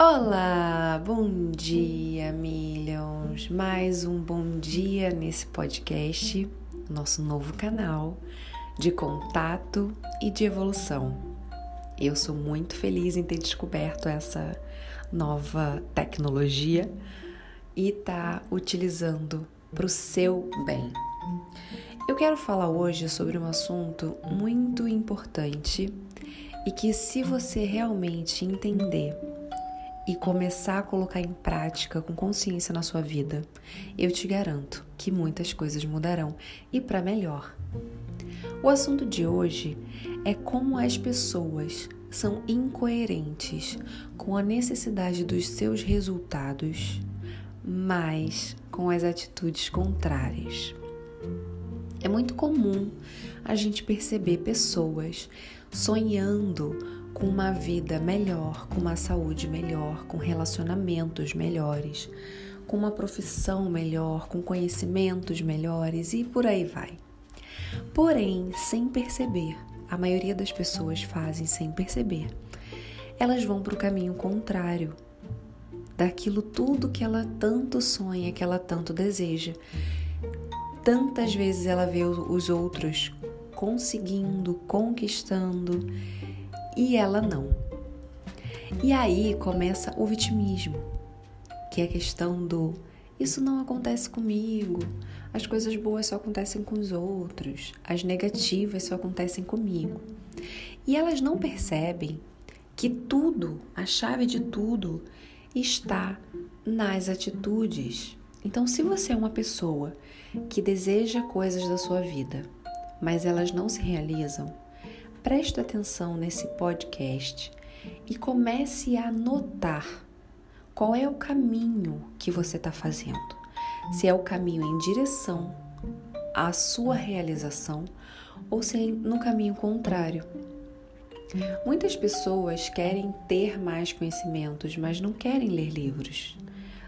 Olá, bom dia, Millions! Mais um bom dia nesse podcast, nosso novo canal de contato e de evolução. Eu sou muito feliz em ter descoberto essa nova tecnologia e tá utilizando para o seu bem. Eu quero falar hoje sobre um assunto muito importante e que, se você realmente entender e começar a colocar em prática com consciência na sua vida, eu te garanto que muitas coisas mudarão e para melhor. O assunto de hoje é como as pessoas são incoerentes com a necessidade dos seus resultados, mas com as atitudes contrárias. É muito comum a gente perceber pessoas sonhando com uma vida melhor, com uma saúde melhor, com relacionamentos melhores, com uma profissão melhor, com conhecimentos melhores e por aí vai. Porém, sem perceber, a maioria das pessoas fazem sem perceber. Elas vão para o caminho contrário daquilo tudo que ela tanto sonha, que ela tanto deseja. Tantas vezes ela vê os outros conseguindo, conquistando e ela não. E aí começa o vitimismo, que é a questão do isso não acontece comigo, as coisas boas só acontecem com os outros, as negativas só acontecem comigo. E elas não percebem que tudo, a chave de tudo, está nas atitudes. Então, se você é uma pessoa que deseja coisas da sua vida, mas elas não se realizam, preste atenção nesse podcast e comece a notar qual é o caminho que você está fazendo. Se é o caminho em direção à sua realização ou se é no caminho contrário. Muitas pessoas querem ter mais conhecimentos, mas não querem ler livros.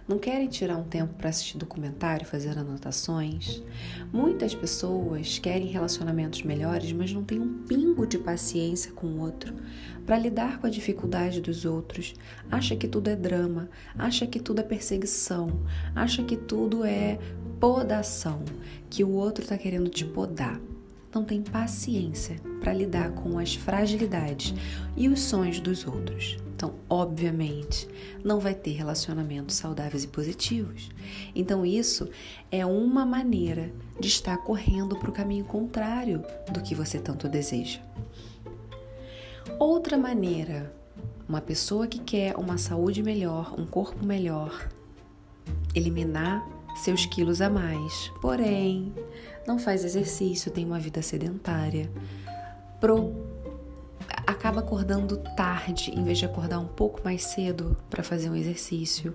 Não querem tirar um tempo para assistir documentário, fazer anotações? Muitas pessoas querem relacionamentos melhores, mas não têm um pingo de paciência com o outro para lidar com a dificuldade dos outros. Acha que tudo é drama, acha que tudo é perseguição, acha que tudo é podação, que o outro está querendo te podar não tem paciência para lidar com as fragilidades e os sonhos dos outros. Então, obviamente, não vai ter relacionamentos saudáveis e positivos. Então, isso é uma maneira de estar correndo para o caminho contrário do que você tanto deseja. Outra maneira, uma pessoa que quer uma saúde melhor, um corpo melhor, eliminar seus quilos a mais, porém não faz exercício, tem uma vida sedentária, pro acaba acordando tarde em vez de acordar um pouco mais cedo para fazer um exercício,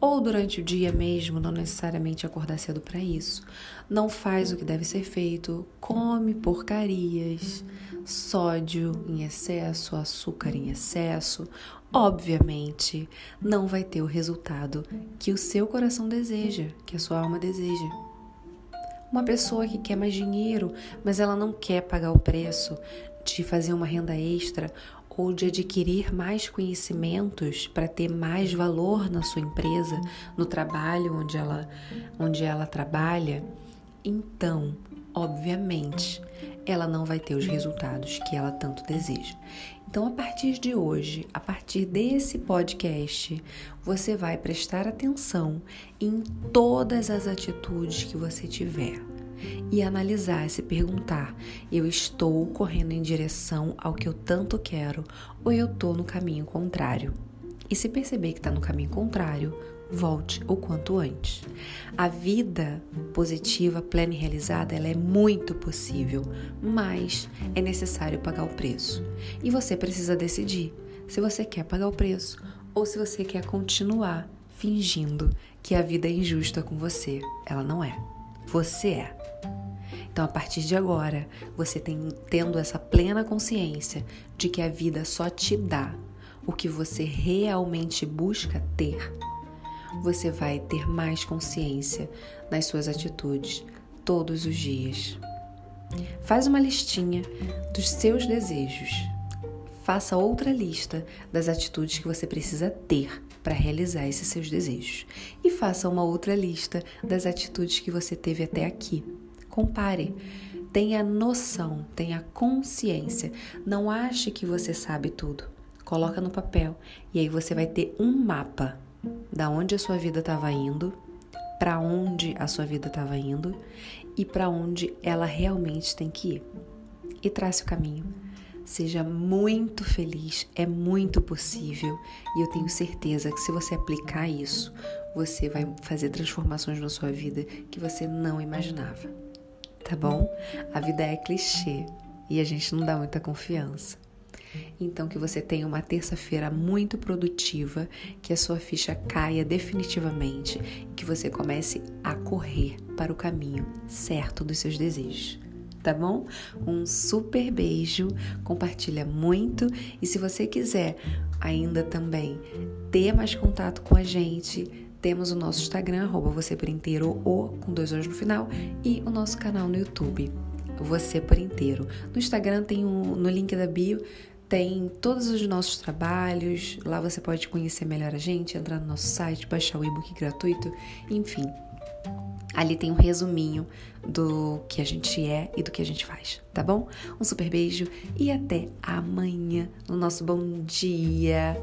ou durante o dia mesmo, não necessariamente acordar cedo para isso. Não faz o que deve ser feito, come porcarias, sódio em excesso, açúcar em excesso. Obviamente, não vai ter o resultado que o seu coração deseja, que a sua alma deseja. Uma pessoa que quer mais dinheiro, mas ela não quer pagar o preço de fazer uma renda extra ou de adquirir mais conhecimentos para ter mais valor na sua empresa, no trabalho onde ela, onde ela trabalha, então, obviamente, ela não vai ter os resultados que ela tanto deseja. Então, a partir de hoje, a partir desse podcast, você vai prestar atenção em todas as atitudes que você tiver e analisar, se perguntar: eu estou correndo em direção ao que eu tanto quero ou eu estou no caminho contrário? E se perceber que está no caminho contrário, volte o quanto antes. A vida positiva, plena e realizada, ela é muito possível, mas é necessário pagar o preço. E você precisa decidir se você quer pagar o preço ou se você quer continuar fingindo que a vida é injusta com você. Ela não é. Você é. Então, a partir de agora, você tem, tendo essa plena consciência de que a vida só te dá o que você realmente busca ter, você vai ter mais consciência nas suas atitudes todos os dias. Faz uma listinha dos seus desejos. faça outra lista das atitudes que você precisa ter para realizar esses seus desejos. E faça uma outra lista das atitudes que você teve até aqui. Compare. Tenha noção, tenha consciência. Não ache que você sabe tudo. Coloca no papel e aí você vai ter um mapa da onde a sua vida estava indo, para onde a sua vida estava indo e para onde ela realmente tem que ir. E trace o caminho. Seja muito feliz, é muito possível e eu tenho certeza que se você aplicar isso, você vai fazer transformações na sua vida que você não imaginava. Tá bom? A vida é clichê e a gente não dá muita confiança. Então, que você tenha uma terça-feira muito produtiva, que a sua ficha caia definitivamente e que você comece a correr para o caminho certo dos seus desejos. Tá bom? Um super beijo, compartilha muito e se você quiser ainda também ter mais contato com a gente, temos o nosso Instagram, arroba você por inteiro ou com dois olhos no final, e o nosso canal no YouTube, você por inteiro. No Instagram tem um, no link da bio tem todos os nossos trabalhos. Lá você pode conhecer melhor a gente, entrar no nosso site, baixar o e-book gratuito, enfim. Ali tem um resuminho do que a gente é e do que a gente faz, tá bom? Um super beijo e até amanhã no nosso bom dia.